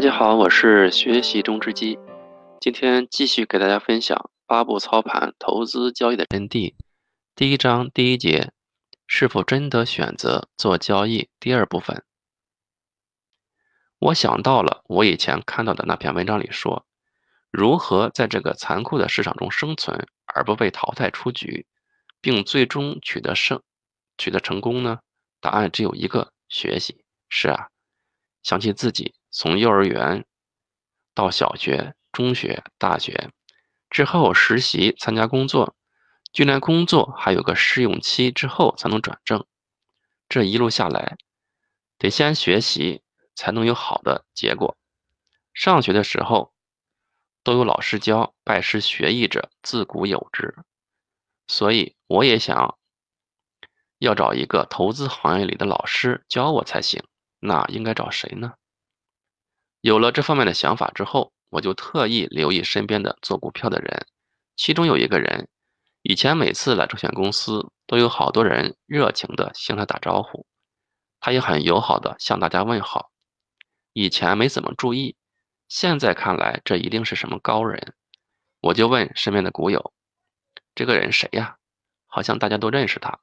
大家好，我是学习中之基，今天继续给大家分享八步操盘投资交易的真谛。第一章第一节，是否真的选择做交易？第二部分，我想到了我以前看到的那篇文章里说，如何在这个残酷的市场中生存而不被淘汰出局，并最终取得胜、取得成功呢？答案只有一个：学习。是啊，想起自己。从幼儿园到小学、中学、大学之后实习、参加工作，就连工作还有个试用期之后才能转正。这一路下来，得先学习才能有好的结果。上学的时候都有老师教，拜师学艺者自古有之。所以我也想要找一个投资行业里的老师教我才行。那应该找谁呢？有了这方面的想法之后，我就特意留意身边的做股票的人，其中有一个人，以前每次来证券公司，都有好多人热情的向他打招呼，他也很友好的向大家问好。以前没怎么注意，现在看来这一定是什么高人。我就问身边的股友：“这个人谁呀？好像大家都认识他。”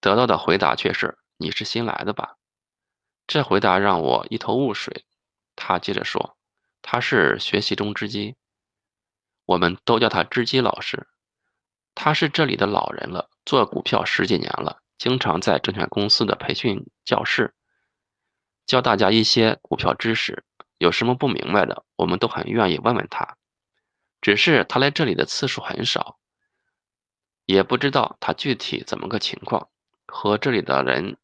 得到的回答却是：“你是新来的吧？”这回答让我一头雾水。他接着说：“他是学习中之基，我们都叫他知基老师。他是这里的老人了，做股票十几年了，经常在证券公司的培训教室教大家一些股票知识。有什么不明白的，我们都很愿意问问他。只是他来这里的次数很少，也不知道他具体怎么个情况，和这里的人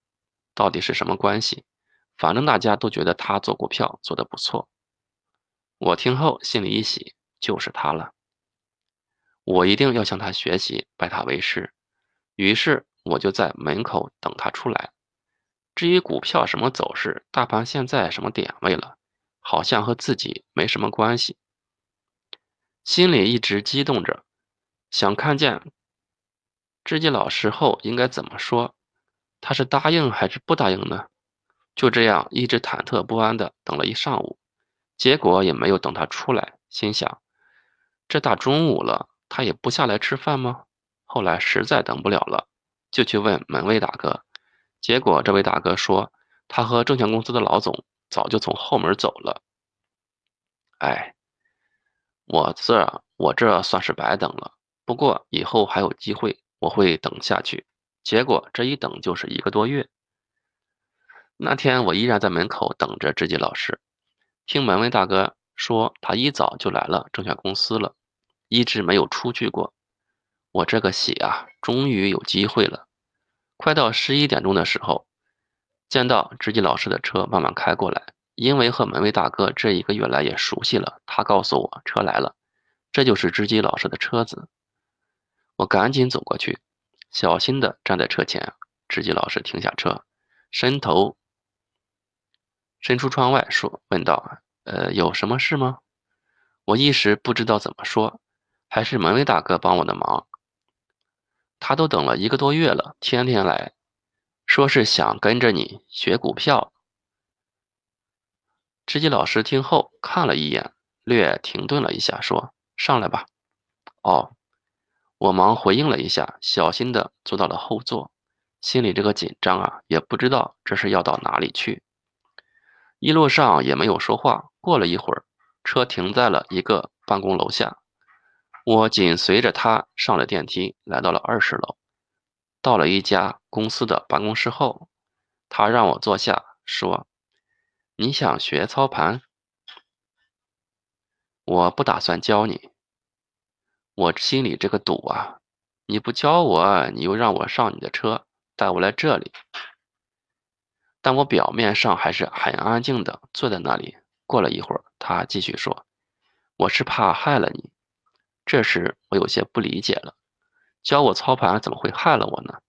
到底是什么关系。”反正大家都觉得他做股票做得不错，我听后心里一喜，就是他了。我一定要向他学习，拜他为师。于是我就在门口等他出来。至于股票什么走势，大盘现在什么点位了，好像和自己没什么关系。心里一直激动着，想看见知己老师后应该怎么说，他是答应还是不答应呢？就这样一直忐忑不安的等了一上午，结果也没有等他出来。心想，这大中午了，他也不下来吃饭吗？后来实在等不了了，就去问门卫大哥。结果这位大哥说，他和证券公司的老总早就从后门走了。哎，我这我这算是白等了。不过以后还有机会，我会等下去。结果这一等就是一个多月。那天我依然在门口等着知己老师，听门卫大哥说他一早就来了证券公司了，一直没有出去过。我这个喜啊，终于有机会了。快到十一点钟的时候，见到知己老师的车慢慢开过来，因为和门卫大哥这一个月来也熟悉了，他告诉我车来了，这就是知己老师的车子。我赶紧走过去，小心的站在车前。知己老师停下车，伸头。伸出窗外说：“问道，呃，有什么事吗？”我一时不知道怎么说，还是门卫大哥帮我的忙。他都等了一个多月了，天天来说是想跟着你学股票。知己老师听后看了一眼，略停顿了一下，说：“上来吧。”哦，我忙回应了一下，小心的坐到了后座，心里这个紧张啊，也不知道这是要到哪里去。一路上也没有说话。过了一会儿，车停在了一个办公楼下，我紧随着他上了电梯，来到了二十楼。到了一家公司的办公室后，他让我坐下，说：“你想学操盘？我不打算教你。我心里这个堵啊！你不教我，你又让我上你的车，带我来这里。”但我表面上还是很安静的坐在那里。过了一会儿，他继续说：“我是怕害了你。”这时我有些不理解了：“教我操盘怎么会害了我呢？”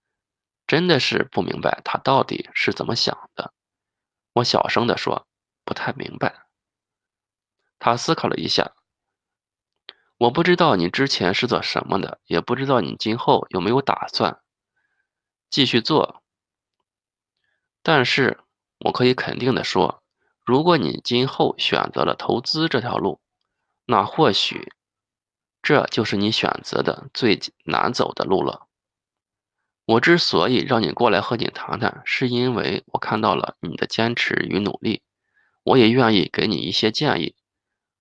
真的是不明白他到底是怎么想的。我小声的说：“不太明白。”他思考了一下：“我不知道你之前是做什么的，也不知道你今后有没有打算继续做。”但是我可以肯定的说，如果你今后选择了投资这条路，那或许这就是你选择的最难走的路了。我之所以让你过来和你谈谈，是因为我看到了你的坚持与努力，我也愿意给你一些建议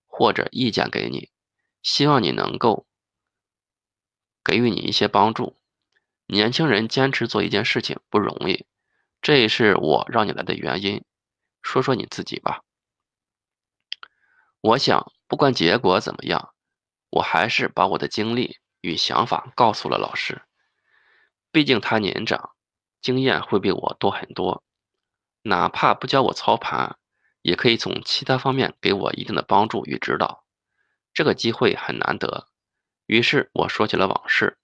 或者意见给你，希望你能够给予你一些帮助。年轻人坚持做一件事情不容易，这也是我让你来的原因。说说你自己吧。我想，不管结果怎么样，我还是把我的经历与想法告诉了老师。毕竟他年长，经验会比我多很多。哪怕不教我操盘，也可以从其他方面给我一定的帮助与指导。这个机会很难得，于是我说起了往事。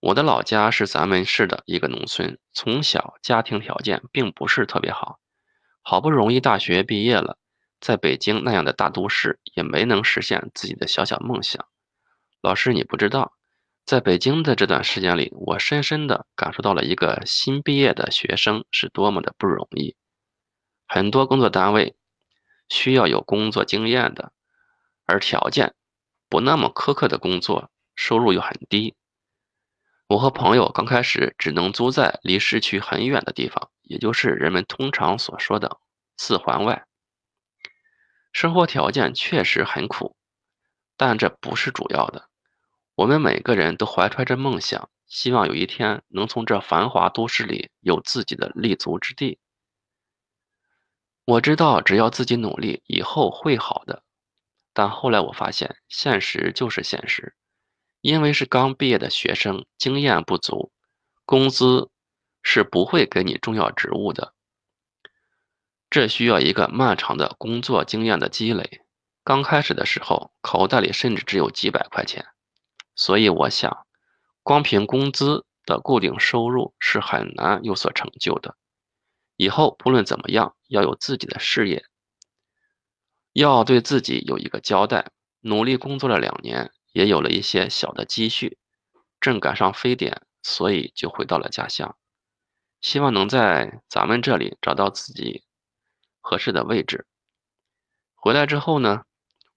我的老家是咱们市的一个农村，从小家庭条件并不是特别好。好不容易大学毕业了，在北京那样的大都市，也没能实现自己的小小梦想。老师，你不知道，在北京的这段时间里，我深深的感受到了一个新毕业的学生是多么的不容易。很多工作单位需要有工作经验的，而条件不那么苛刻的工作，收入又很低。我和朋友刚开始只能租在离市区很远的地方，也就是人们通常所说的四环外。生活条件确实很苦，但这不是主要的。我们每个人都怀揣着梦想，希望有一天能从这繁华都市里有自己的立足之地。我知道，只要自己努力，以后会好的。但后来我发现，现实就是现实。因为是刚毕业的学生，经验不足，工资是不会给你重要职务的。这需要一个漫长的工作经验的积累。刚开始的时候，口袋里甚至只有几百块钱，所以我想，光凭工资的固定收入是很难有所成就的。以后不论怎么样，要有自己的事业，要对自己有一个交代。努力工作了两年。也有了一些小的积蓄，正赶上非典，所以就回到了家乡，希望能在咱们这里找到自己合适的位置。回来之后呢，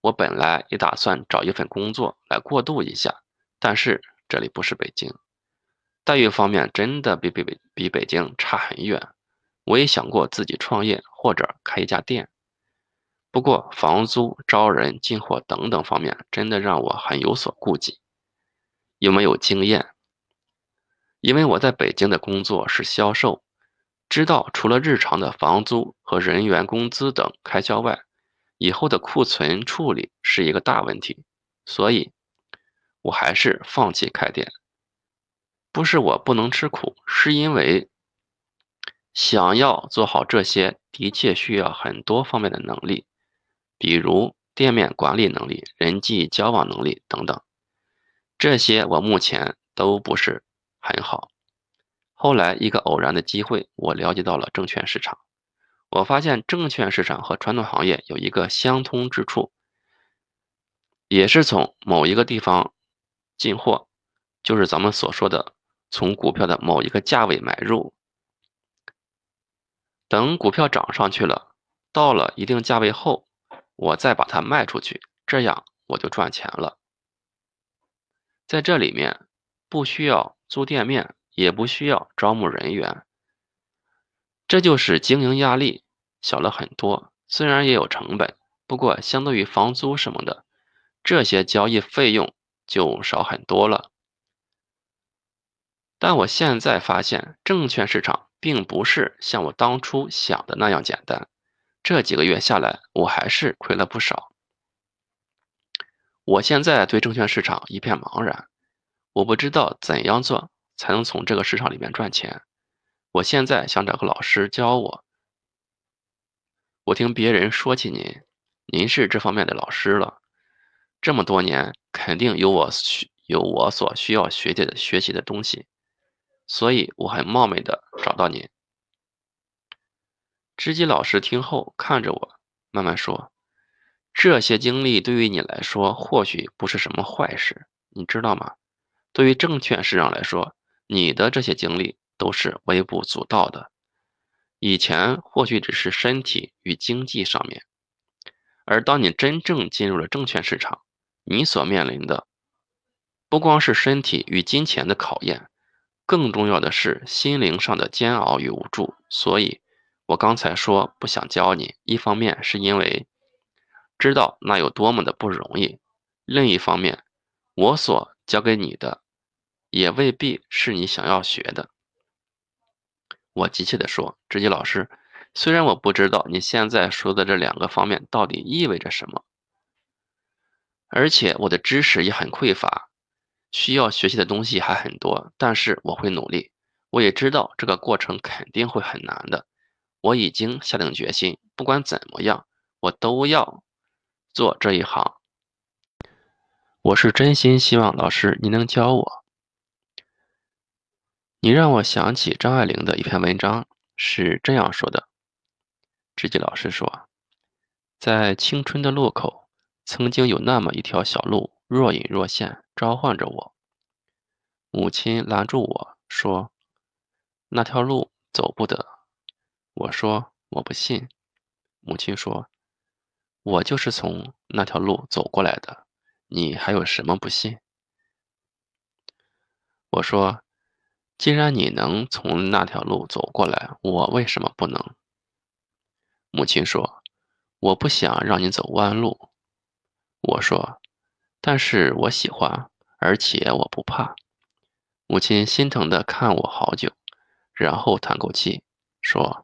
我本来也打算找一份工作来过渡一下，但是这里不是北京，待遇方面真的比比比比北京差很远。我也想过自己创业或者开一家店。不过，房租、招人、进货等等方面，真的让我很有所顾忌。有没有经验？因为我在北京的工作是销售，知道除了日常的房租和人员工资等开销外，以后的库存处理是一个大问题。所以，我还是放弃开店。不是我不能吃苦，是因为想要做好这些，的确需要很多方面的能力。比如店面管理能力、人际交往能力等等，这些我目前都不是很好。后来一个偶然的机会，我了解到了证券市场。我发现证券市场和传统行业有一个相通之处，也是从某一个地方进货，就是咱们所说的从股票的某一个价位买入，等股票涨上去了，到了一定价位后。我再把它卖出去，这样我就赚钱了。在这里面不需要租店面，也不需要招募人员，这就是经营压力小了很多。虽然也有成本，不过相对于房租什么的，这些交易费用就少很多了。但我现在发现，证券市场并不是像我当初想的那样简单。这几个月下来，我还是亏了不少。我现在对证券市场一片茫然，我不知道怎样做才能从这个市场里面赚钱。我现在想找个老师教我。我听别人说起您，您是这方面的老师了，这么多年肯定有我需有我所需要学的学习的东西，所以我很冒昧的找到您。知己老师听后看着我，慢慢说：“这些经历对于你来说或许不是什么坏事，你知道吗？对于证券市场来说，你的这些经历都是微不足道的。以前或许只是身体与经济上面，而当你真正进入了证券市场，你所面临的不光是身体与金钱的考验，更重要的是心灵上的煎熬与无助。所以，我刚才说不想教你，一方面是因为知道那有多么的不容易，另一方面，我所教给你的也未必是你想要学的。我急切地说：“直接老师，虽然我不知道你现在说的这两个方面到底意味着什么，而且我的知识也很匮乏，需要学习的东西还很多，但是我会努力。我也知道这个过程肯定会很难的。我已经下定决心，不管怎么样，我都要做这一行。我是真心希望老师你能教我。”你让我想起张爱玲的一篇文章，是这样说的：知己老师说，在青春的路口，曾经有那么一条小路，若隐若现，召唤着我。母亲拦住我说：“那条路走不得。”我说：“我不信。”母亲说：“我就是从那条路走过来的，你还有什么不信？”我说。既然你能从那条路走过来，我为什么不能？母亲说：“我不想让你走弯路。”我说：“但是我喜欢，而且我不怕。”母亲心疼的看我好久，然后叹口气说：“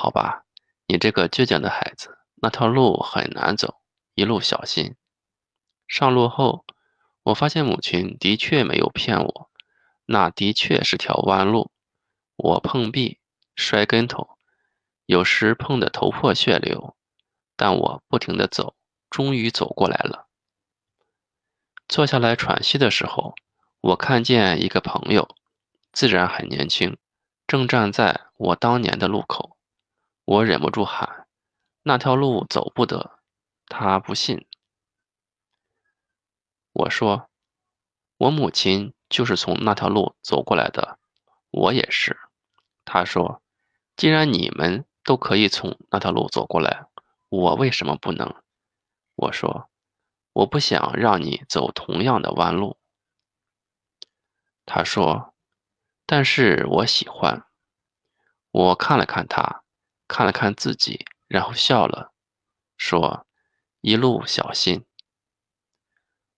好吧，你这个倔强的孩子，那条路很难走，一路小心。”上路后，我发现母亲的确没有骗我。那的确是条弯路，我碰壁、摔跟头，有时碰得头破血流，但我不停地走，终于走过来了。坐下来喘息的时候，我看见一个朋友，自然很年轻，正站在我当年的路口。我忍不住喊：“那条路走不得。”他不信。我说：“我母亲。”就是从那条路走过来的，我也是。他说：“既然你们都可以从那条路走过来，我为什么不能？”我说：“我不想让你走同样的弯路。”他说：“但是我喜欢。”我看了看他，看了看自己，然后笑了，说：“一路小心。”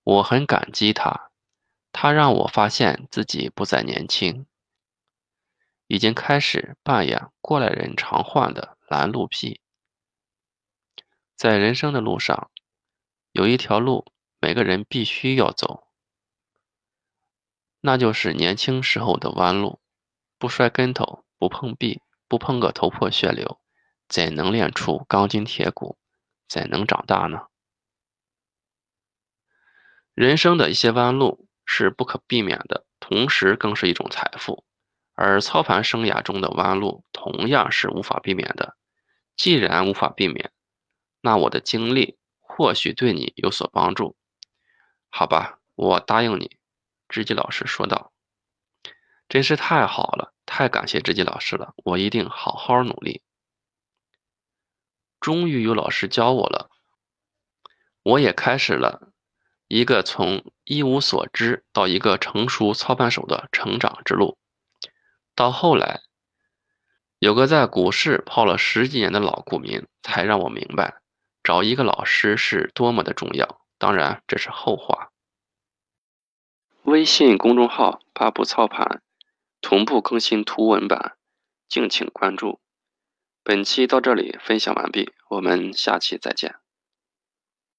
我很感激他。他让我发现自己不再年轻，已经开始扮演过来人常患的拦路癖。在人生的路上，有一条路每个人必须要走，那就是年轻时候的弯路。不摔跟头，不碰壁，不碰个头破血流，怎能练出钢筋铁骨？怎能长大呢？人生的一些弯路。是不可避免的，同时更是一种财富。而操盘生涯中的弯路同样是无法避免的。既然无法避免，那我的经历或许对你有所帮助。好吧，我答应你。”知己老师说道。“真是太好了，太感谢知己老师了，我一定好好努力。”终于有老师教我了，我也开始了。一个从一无所知到一个成熟操盘手的成长之路，到后来，有个在股市泡了十几年的老股民才让我明白，找一个老师是多么的重要。当然，这是后话。微信公众号“八步操盘”同步更新图文版，敬请关注。本期到这里分享完毕，我们下期再见。